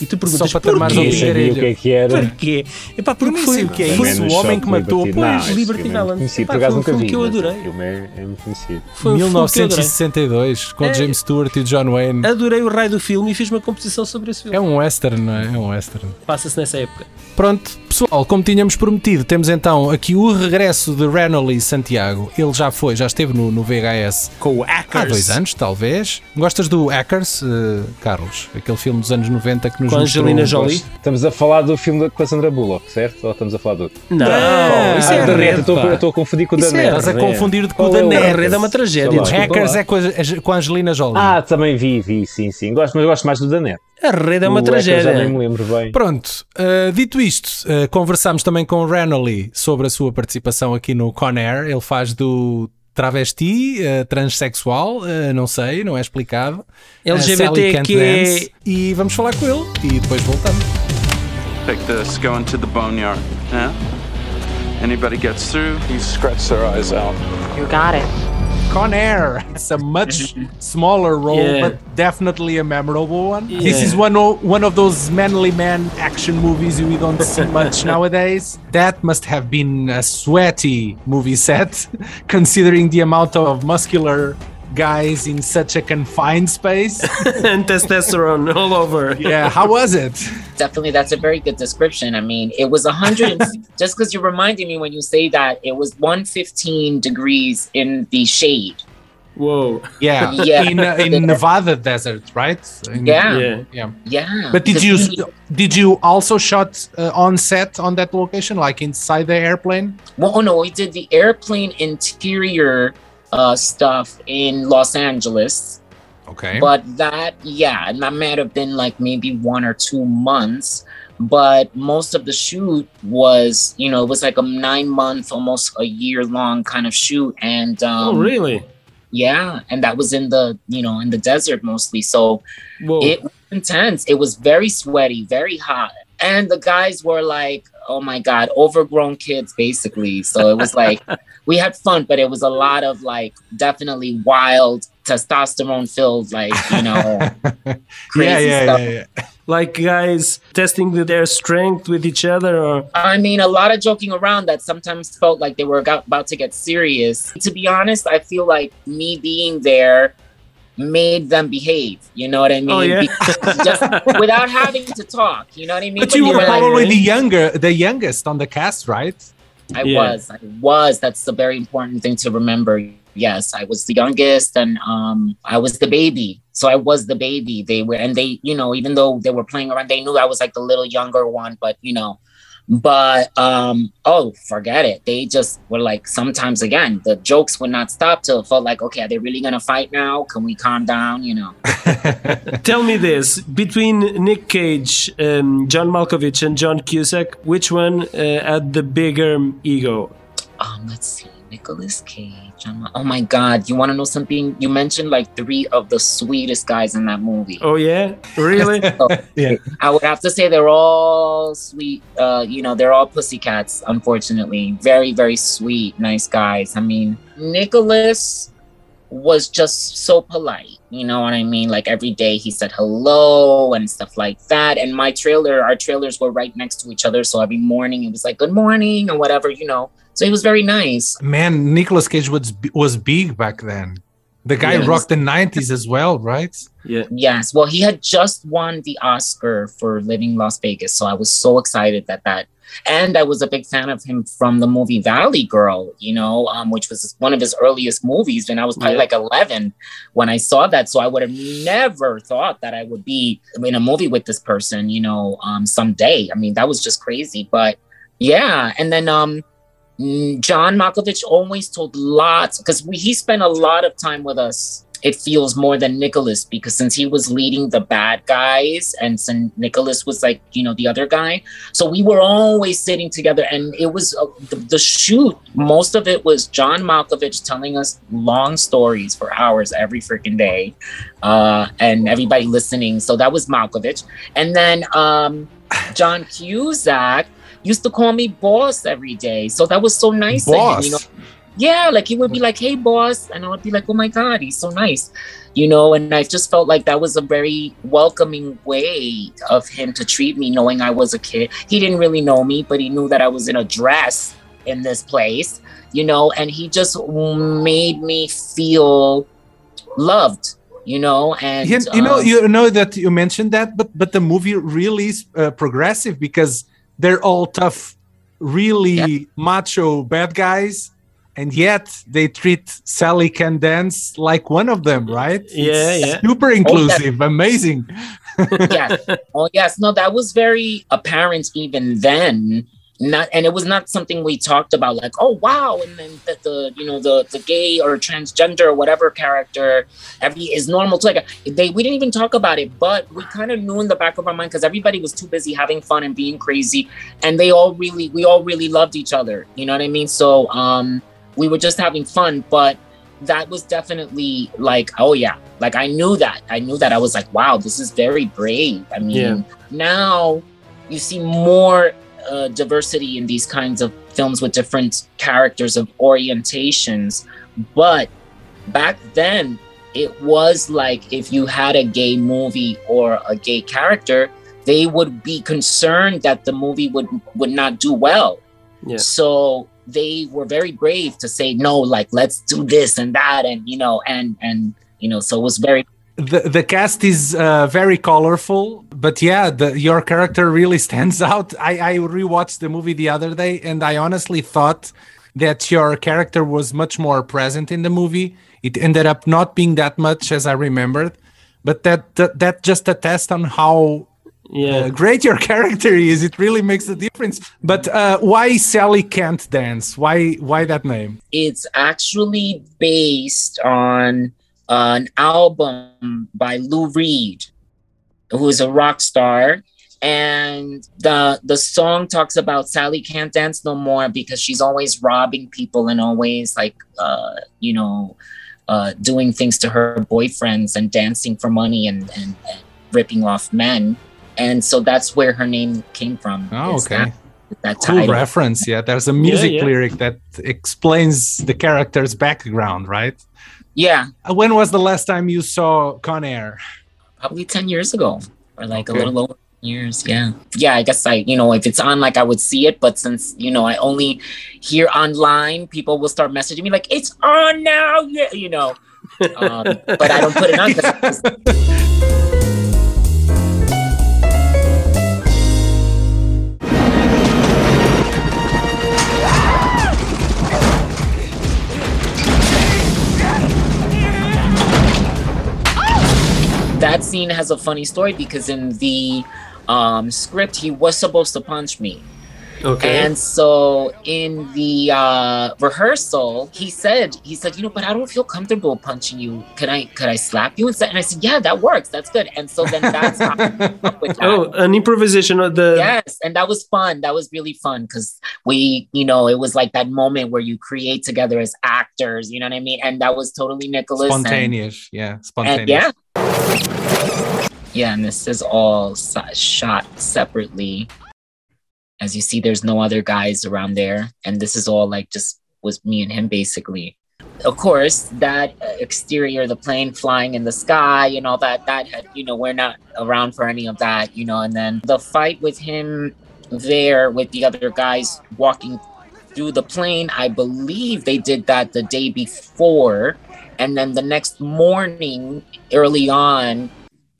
E tu perguntas, Só para te armares ao porquê? Ninguém sabia o que é que era. Porquê? Epá, porque foi, o que é foi, isso. O homem que matou, Liberty. pois, Liberty filme é. Epá, acaso foi um filme que eu adorei. O filme é, é muito conhecido. foi um filme que eu adorei. 1962, com É. James Stewart e John Wayne. Adorei o raio do filme e fiz uma composição sobre esse filme. É um western, não é? É um western. Passa-se nessa época. Pronto, pessoal, como tínhamos prometido, temos então aqui o regresso de Renoli Santiago. Ele já foi, já esteve no, no VHS Com o há Hackers. dois anos, talvez. Gostas do Hackers, eh, Carlos? Aquele filme dos anos 90 que nos Com a mostrou- Angelina Jolie? Estamos a falar do filme com a Sandra Bullock, certo? Ou estamos a falar do outro? Não, Não, isso é Ah, a da eu estou- a confundir com o Isso da é Net. Estás a Red. confundir com o da é. A rede é uma tragédia. Hackers é é com a Angelina Jolie. Ah, também vi, vi, sim, sim. Gosto, mas gosto mais do da Net. A rede é uma O Hacker Já nem tragédia. me lembro bem. Pronto, uh, dito isto, uh, conversámos também com o Renoli sobre a sua participação aqui no Con Air. Ele faz do travesti, uh, transexual, uh, não sei, não é explicado. Uh, Sally LGBT Can't que é-. E vamos falar com ele e depois voltamos. Take this, go into the boneyard. Yeah? Anybody gets through, He scratched their eyes out. You got it. Con Air. It's a much smaller role, Yeah. but definitely a memorable one. Yeah. This is one of, one of those manly man action movies we don't see much nowadays. That must have been a sweaty movie set, considering the amount of muscular guys in such a confined space. and testosterone all over. yeah, how was it? Definitely, that's a very good description. I mean, it was 100, just because you're reminding me when you say that, it was 115 degrees in the shade. Whoa. Yeah, Yeah. in uh, in Nevada desert, right? In- Yeah. Yeah. yeah. Yeah. But did you we- did you also shot uh, on set on that location, like inside the airplane? Well, oh no, we did the airplane interior uh, stuff in Los Angeles. Okay. But that, yeah, and that might have been like maybe one or two months. But most of the shoot was, you know, it was like a nine month, almost a year long kind of shoot. And um, Oh, really? yeah, and that was in the, you know, in the desert mostly. So Whoa. it was intense. It was very sweaty, very hot. And the guys were like, oh my God, overgrown kids, basically. So it was like, we had fun, but it was a lot of like definitely wild, testosterone filled, like, you know, crazy stuff. like guys testing their strength with each other or I mean, a lot of joking around that sometimes felt like they were about to get serious. To be honest, I feel like me being there made them behave. You know what I oh, mean? Oh, yeah? Just without having to talk. You know what I mean? But you When were like- probably the younger, the youngest on the cast, right? I Yeah. was. I was. That's a very important thing to remember. Yes, I was the youngest and um I was the baby. So I was the baby. They were and they, you know, even though they were playing around, they knew I was like the little younger one, but you know, but um oh, forget it. They just were like sometimes again, the jokes would not stop till it felt like, okay, are they really gonna fight now? Can we calm down? You know. tell me this between nick cage um, john malkovich and john cusack which one uh, had the bigger ego Um, let's see. Nicholas Cage. I'm- oh my God! You want to know something? You mentioned like three of the sweetest guys in that movie. Oh yeah, really? Yeah. I would have to say they're all sweet. Uh, you know, they're all pussycats. Unfortunately, very very sweet, nice guys. I mean, Nicholas was just so polite. You know what I mean? Like every day he said hello and stuff like that. And my trailer, our trailers were right next to each other. So every morning it was like good morning or whatever, you know. So he was very nice. Man, Nicolas Cage was was big back then. The guy Yeah. rocked the 90s as well, right? yeah. Yes. Well, he had just won the Oscar for Living Las Vegas. So I was so excited that that. And I was a big fan of him from the movie Valley Girl, you know, um, which was one of his earliest movies. And I was probably Yeah. like 11 when I saw that. So I would have never thought that I would be in a movie with this person, you know, um, someday. I mean, that was just crazy. But yeah. And then um, John Malkovich always told lots because he spent a lot of time with us it feels more than Nicholas because since he was leading the bad guys and since Nicholas was like you know the other guy, so we were always sitting together and it was uh, the, the shoot. Most of it was John Malkovich telling us long stories for hours every freaking day, uh, and everybody listening. So that was Malkovich, and then um, John Cusack used to call me boss every day. So that was so nice. of him, Boss. you know, yeah, like he would be like, "Hey, boss," and I would be like, "Oh my god, he's so nice," you know. And I just felt like that was a very welcoming way of him to treat me, knowing I was a kid. He didn't really know me, but he knew that I was in a dress in this place, you know. And he just made me feel loved, you know. And you, you know um, you know that you mentioned that but but the movie really is uh, progressive because they're all tough really macho bad guys and yet they treat sally can dance like one of them right Yeah, It's yeah. super oh, inclusive amazing yes. Oh, yes. No, that was very apparent even then. Not, and it was not something we talked about, like, oh wow, and then that the you know the the gay or transgender or whatever character every is normal. To like they we didn't even talk about it, but we kind of knew in the back of our mind because everybody was too busy having fun and being crazy, and they all really we all really loved each other. You know what I mean? So um, we were just having fun, but that was definitely like, oh yeah, like I knew that. I knew that. I was like, wow, this is very brave. I mean, Yeah. now you see more uh, diversity in these kinds of films with different characters of orientations. But back then, it was like if you had a gay movie or a gay character, they would be concerned that the movie would would not do well. Yeah. So they were very brave to say no, like let's do this and that, and you know, and and you know, so it was very the the cast is uh, very colorful but yeah the, your character really stands out. I i rewatched the movie the other day and i honestly thought that your character was much more present in the movie. It ended up not being that much as i remembered but that that, that just attests on how Yeah. uh, great your character is. It really makes a difference. But uh, why sally can't dance? Why why that name? It's actually based on an album by Lou Reed, who is a rock star. And the the song talks about Sally can't dance no more because she's always robbing people and always like uh, you know uh, doing things to her boyfriends and dancing for money and, and, and ripping off men. And so that's where her name came from. Oh, okay. That, that cool title. reference yeah there's a music yeah. lyric that explains the character's background right Yeah, Uh, When was the last time you saw Con Air? probably 10 years ago or like Okay. a little over years yeah yeah i guess i you know if it's on like i would see it but since you know i only hear online people will start messaging me like it's on now yeah you know um, but i don't put it on scene has a funny story because in the um, script he was supposed to punch me Okay. And so in the uh, rehearsal, he said, he said, you know, but I don't feel comfortable punching you. Could I, could I slap you instead? And I said, yeah, that works. That's good. And so then that's how I came up with that. Oh, an improvisation of the. Yes, and that was fun. That was really fun because we, you know, it was like that moment where you create together as actors. You know what I mean? And that was totally Nicholas. and- Spontaneous, yeah, and spontaneous. yeah. Yeah, and this is all shot separately. As you see, there's no other guys around there, and this is all like just was me and him basically. Of course, that uh, exterior, the plane flying in the sky and all that, that had, you know, we're not around for any of that, you know. And then the fight with him there with the other guys walking through the plane, I believe they did that the day before. And then the next morning, early on,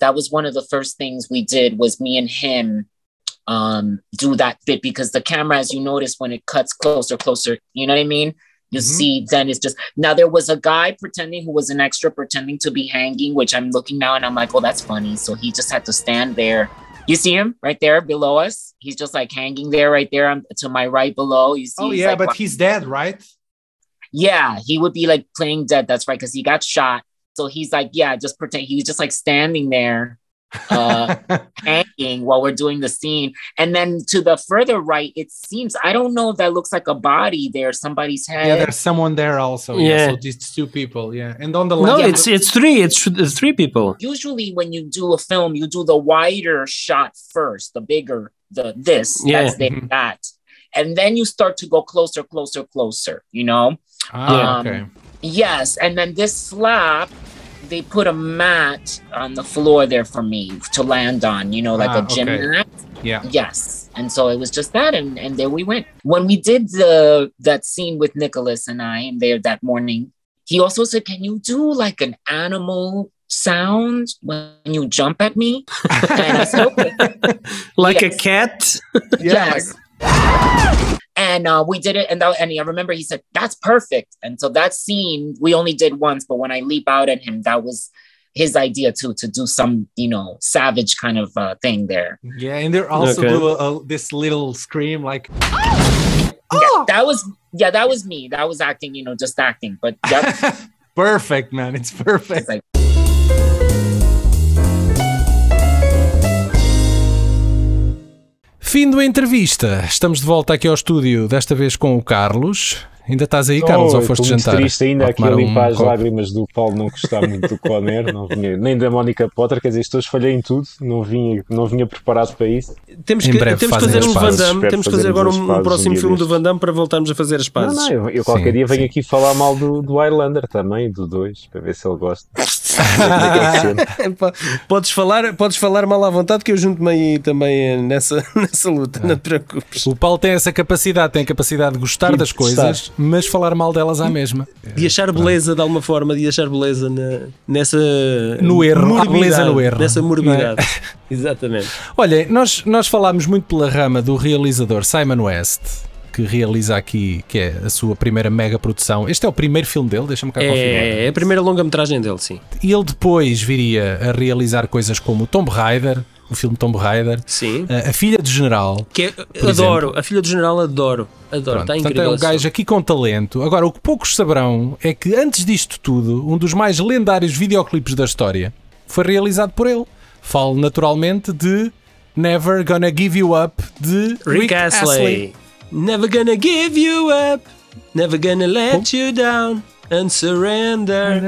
that was one of the first things we did was me and him um do that bit because the camera as you notice when it cuts closer closer you know what i mean you see then it's just now there was a guy pretending who was an extra pretending to be hanging which i'm looking now and i'm like oh that's funny so he just had to stand there you see him right there below us he's just like hanging there right there um, to my right below you see Oh yeah, like, but he's dead, right? yeah, he would be like playing dead. That's right, because he got shot. So he's like, yeah, just pretend. He was just like standing there, uh, hanging while we're doing the scene. And then to the further right, it seems I don't know if that looks like a body there, somebody's head. yeah, there's someone there also. Yeah. Yeah. So these two people, yeah. And on the No, left, it's it's three. It's, it's three people. Usually, when you do a film, you do the wider shot first, the bigger, the this, Yeah. that's the, that, and then you start to go closer, closer, closer. You know. ah, Um, okay. Yes, and then this slab, they put a mat on the floor there for me to land on, you know, like Ah, a gym okay. mat. Yeah. Yes. And so it was just that and, and there we went. When we did the that scene with Nicholas and I and there that morning, he also said, Can you do like an animal sound when you jump at me? and I said, Okay. Like a Yes. cat. yes. And uh, we did it, and that, and I remember he said, "That's perfect." And so that scene we only did once, but when I leap out at him, that was his idea too to do some, you know, savage kind of uh, thing there. Yeah, and they also Okay. do a, a, this little scream like Yeah, that was yeah, that was me. That was acting, you know, just acting. But yep, perfect, man. It's perfect. it's like Fim da entrevista. Estamos de volta aqui ao estúdio, desta vez com o Carlos. Ainda estás aí, Carlos, ou Oh, foste estou muito jantar? triste ainda Ou aqui a tomar um limpar as copo? lágrimas do Paulo não gostar muito do Conner, não vinha, nem da Mónica Potter, quer dizer, hoje falhei em tudo, não vinha, não vinha preparado para isso. Temos Em que, breve temos que fazer um Van. Damme. Temos que fazer agora um, um próximo dia filme do destes. Van Damme para voltarmos a fazer as Não, pazes. não, eu, eu qualquer Sim, dia venho sim. aqui falar mal do, do Highlander também, do 2, para ver se ele gosta. Podes, falar, podes falar mal à vontade que eu junto-me aí também nessa, nessa luta, não te preocupes. O Paulo tem essa capacidade, tem a capacidade de gostar E das coisas, mas falar mal delas à mesma. De achar beleza de alguma forma, de achar beleza na- nessa. No erro, morbidade, beleza no erro, Nessa é? morbidade. Exatamente. Olha, nós, nós falámos muito pela rama do realizador Simon West, que realiza aqui, que é a sua primeira mega produção. Este é o primeiro filme dele, deixa-me cá confirmar. É, é a primeira longa-metragem dele, sim. E ele depois viria a realizar coisas como Tomb Raider, o filme Tomb Raider, Sim. a, a Filha do General. Que é- adoro. A filha do general adoro. Adoro. Pronto, Está portanto, incrível. é um gajo aqui com talento. Agora, o que poucos saberão é que antes disto tudo, um dos mais lendários videoclipes da história foi realizado por ele. Falo naturalmente de Never Gonna Give You Up de Rick Astley. Never gonna give you up. Never gonna let you down. And surrender.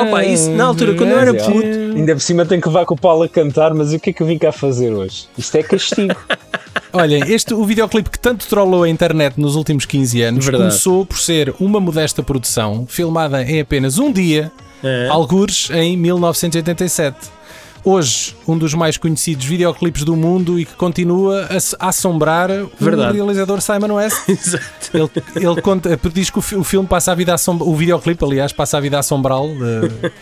Opa, isso na altura, quando eu era puto. Ainda por cima tenho que levar com o Paulo a cantar, mas o que é que eu vim cá fazer hoje? Isto é castigo. Olhem, este, o videoclipe que tanto trollou a internet nos últimos 15 anos Verdade. começou por ser uma modesta produção filmada em apenas um dia, É. algures em 1987. Hoje, um dos mais conhecidos videoclipes do mundo e que continua a, assombrar Verdade. o realizador Simon West. Exato. Ele, ele conta, diz que o, fi- o filme passa a vida a assombrar, o videoclipe, aliás, passa a vida a assombrá-lo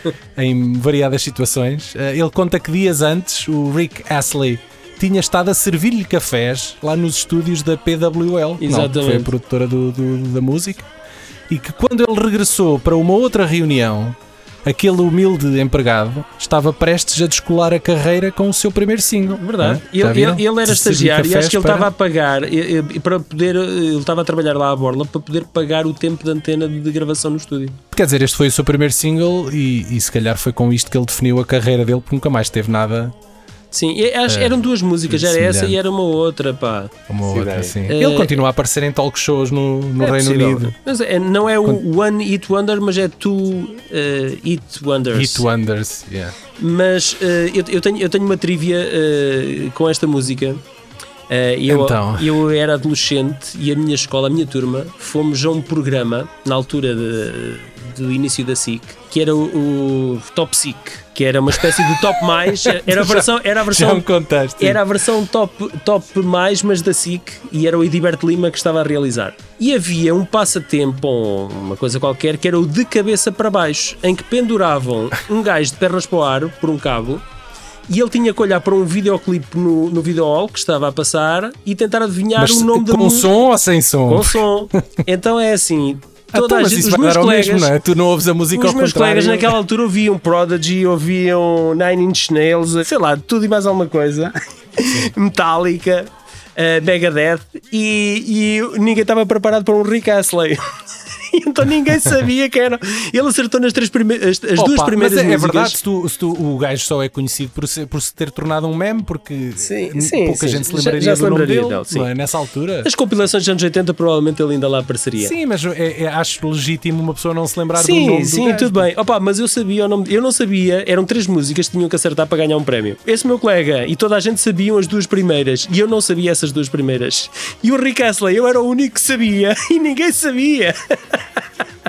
eh, em variadas situações. Eh, ele conta que dias antes o Rick Astley tinha estado a servir-lhe cafés lá nos estúdios da PWL, que não, que foi a Exatamente. produtora do- do- da música, e que quando ele regressou para uma outra reunião, aquele humilde empregado estava prestes a descolar a carreira com o seu primeiro single. Verdade. Já Ele, ele, ele era estagiário e acho que ele cafés estava a pagar para poder. Ele estava a trabalhar lá à borla para poder pagar o tempo de antena de gravação no estúdio. para- Quer dizer, este foi o seu primeiro single e, e se calhar foi com isto que ele definiu a carreira dele, porque nunca mais teve nada Sim, e acho, É, eram duas músicas, era essa semelhante. e era uma outra, pá. como Sim, outra. Assim. É- Ele continua a aparecer em talk shows no, no É Reino possível. Unido. Mas é, não é o One Hit Wonder, mas é Two eh, Hit Wonders. Hit Wonders, yeah. Mas eh, eu, eu tenho, eu tenho uma trivia eh, com esta música. Eh, eu, Então. eu era adolescente e a minha escola, a minha turma, fomos a um programa na altura de- do início da SIC que era o, o Top SIC, que era uma espécie de top mais. Era a versão, era a Já versão contaste. era a versão top, top mais, mas da SIC, e era o Edilberto Lima que estava a realizar. E havia um passatempo, ou uma coisa qualquer, que era o de cabeça para baixo, em que penduravam um gajo de pernas para o ar, por um cabo, e ele tinha que olhar para um videoclipe no, no videohall que estava a passar e tentar adivinhar Mas o nome da com música. som ou sem som? Com som. Então é assim, Ah, toda então, a gente, os meus colegas, mesmo, não é? Tu não ouves a música os ao meus contrário. colegas naquela altura ouviam Prodigy, ouviam Nine Inch Nails, sei lá, tudo e mais alguma coisa. Metallica, eh, Megadeth e, e ninguém estava preparado para um Rick Astley. então ninguém sabia que era. Ele acertou nas três primeiras, as, as Opa, duas primeiras mas é, é verdade, se, tu, se tu- o gajo só é conhecido por se, por se ter tornado um meme, porque Sim, sim, pouca sim. gente se Já- lembraria já se do nome lembraria dele, sim. não é? nessa altura. As compilações dos anos 80 provavelmente ele ainda lá apareceria. Sim, mas é- é- acho legítimo uma pessoa não se lembrar do Sim, nome do sim, gajo. tudo bem. Opa, mas eu sabia o nome. Eu não sabia, eram três músicas que tinham que acertar para ganhar um prémio. Esse meu colega e toda a gente sabiam as duas primeiras e eu não sabia essas duas primeiras. E o Rick Astley, eu era o único que sabia e ninguém sabia.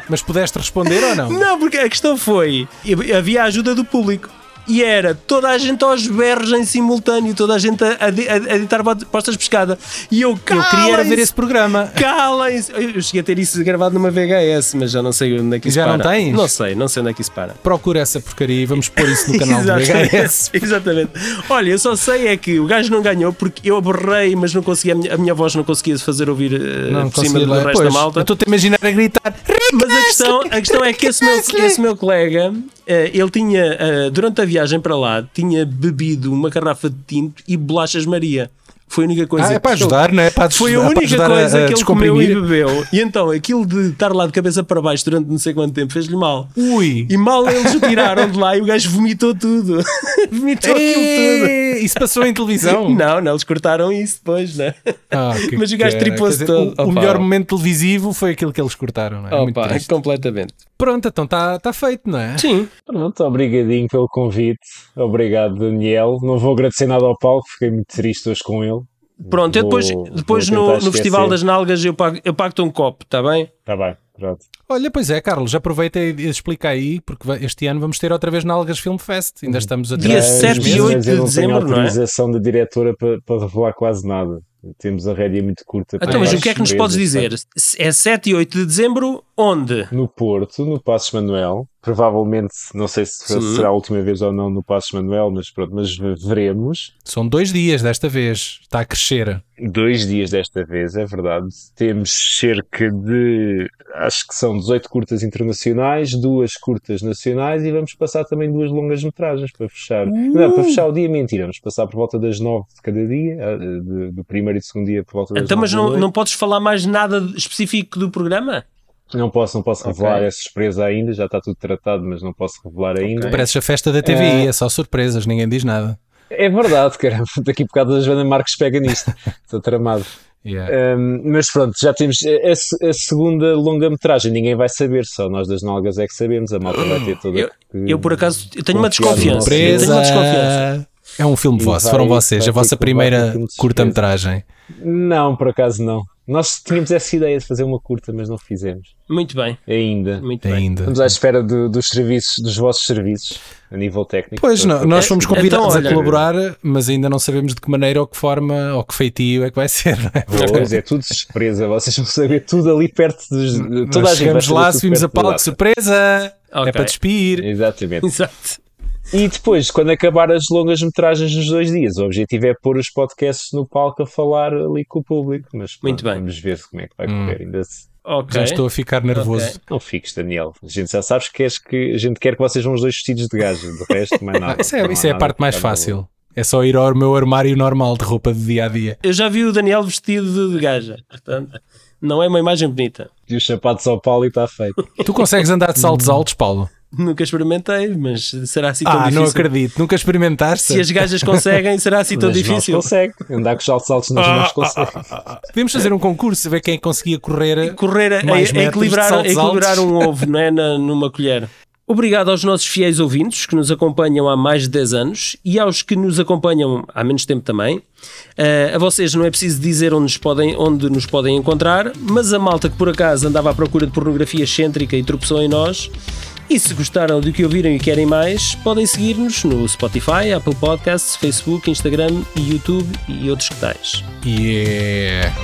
Mas pudeste responder ou não? Não, porque a questão foi: havia a ajuda do público. E era toda a gente aos berros em simultâneo, toda a gente a, a, a editar postas de pescada. E eu, Eu queria ver "Calem-se, esse programa. Calem-se! Eu cheguei a ter isso gravado numa VHS, mas já não sei onde é que isso Já não para. tens? Não sei, não sei onde é que isso para. Procura essa porcaria e vamos pôr isso no canal do Exatamente, VHS. Exatamente. Olha, eu só sei é que o gajo não ganhou porque eu aberrei, mas não conseguia, a minha, a voz não conseguia se fazer ouvir eh, Não por cima do ler. resto Pois, da malta. Eu estou-te a imaginar a gritar. Mas a questão, a questão é que esse meu, esse meu colega, ele tinha, eh, durante a viagem para lá, tinha bebido uma garrafa de tinto e bolachas Maria. Foi a única coisa Ah, é para ajudar, não é? Para Foi a para única ajudar coisa a, a que ele comeu e bebeu. E então, aquilo de estar lá de cabeça para baixo durante não sei quanto tempo fez-lhe mal. Ui! E mal eles o tiraram de lá e o gajo vomitou tudo. vomitou aquilo tudo. Isso passou em televisão. Não, não, eles cortaram isso depois, né? Ah, que Mas o gajo tripou-se todo. O, Opa. melhor momento televisivo foi aquilo que eles cortaram, não é? Muito Opa, completamente. Pronto, então está tá feito, não é? Sim. Pronto, obrigadinho pelo convite. Obrigado, Daniel. Não vou agradecer nada ao Paulo, fiquei muito triste hoje com ele. Pronto, eu depois, Vou- depois vou no, no Festival das Nalgas eu pago- eu pago-te um copo, está bem? Está bem, pronto. Olha, pois é, Carlos, aproveita e e explica aí, porque este ano vamos ter outra vez na Algas Film Fest. Ainda estamos a Dia ter- 7 mas- e 8 mas de eu não dezembro, tenho não é? autorização da diretora para, para revelar quase nada. Temos a rédea muito curta. para Então, mas o que é que nos podes dizer? É 7 e 8 de dezembro, onde? No Porto, no Passos Manuel. Provavelmente, não sei se Sim. será a última vez ou não no Passos Manuel, mas pronto, mas veremos. São dois dias desta vez. Está a crescer. Dois dias desta vez, é verdade. Temos cerca de, acho que são 18 curtas internacionais, duas curtas nacionais e vamos passar também duas longas metragens para fechar. Não, para fechar o dia, mentira. Vamos passar por volta das 9 de cada dia, de- do primeiro e do segundo dia por volta das Então, mas 9 da não, não podes falar mais nada específico do programa? Não posso, não posso revelar, é surpresa ainda, já está tudo tratado, mas não posso revelar ainda. Parece a festa da TVI, é só surpresas, ninguém diz nada. É verdade, caramba, daqui por causa da Joana Marques pega nisto, estou tramado. Yeah. Um, mas pronto, já temos a, a- segunda longa-metragem, ninguém vai saber, só nós das nalgas é que sabemos, a malta vai ter toda. Eu, eu, por acaso, eu tenho uma desconfiança. Eu tenho uma desconfiança. É um filme vosso, foram vocês, a vossa primeira curta-metragem. Não, por acaso não. Nós tínhamos essa ideia de fazer uma curta, mas não fizemos. Muito bem, Ainda. muito bem. Ainda. Estamos à espera do- dos serviços, dos vossos serviços, a nível técnico. Pois, não, nós fomos Então, convidados olha- a colaborar, mas ainda não sabemos de que maneira ou que forma ou que feitio é que vai ser. não é? Pois é, tudo surpresa, vocês vão saber tudo ali perto dos. Toda a Nós gente vai chegamos lá, subimos a palco, surpresa! Ok. É para despir. Exatamente. Exato. E depois, quando acabar as longas metragens nos dois dias, o objetivo é pôr os podcasts no palco a falar ali com o público. Mas pronto, Muito bem. vamos ver como é que vai Hum. correr. Ainda se- Ok. Já estou a ficar nervoso. Ok. Não fiques, Daniel. A gente já sabes que, queres que a gente quer que vocês vão os dois vestidos de gajo. Do resto, mais nada. Isso é, isso é a parte mais fácil. É só ir ao meu armário normal de roupa de dia a dia. Eu já vi o Daniel vestido de gaja. Portanto, não é uma imagem bonita. E os sapatos ao Paulo e está feito. Tu consegues andar de saltos altos, Paulo? Nunca experimentei, mas será assim tão Ah, difícil? não acredito. Nunca experimentaste? Se as gajas conseguem, será assim tão difícil? consegue. Andar com os saltos altos nas mãos consegue. Podemos fazer um concurso, ver quem conseguia correr. Correr a, Mais a- a metros de equilibrar, a saltos equilibrar um ovo não é, na- numa colher. Obrigado aos nossos fiéis ouvintes que nos acompanham há mais de 10 anos e aos que nos acompanham há menos tempo também. Eh, a vocês não é preciso dizer onde nos, podem, onde nos podem encontrar, mas a malta que por acaso andava à procura de pornografia excêntrica e tropeçou em nós. E se gostaram do que ouviram e querem mais, podem seguir-nos no Spotify, Apple Podcasts, Facebook, Instagram YouTube e outros que tais. Yeah.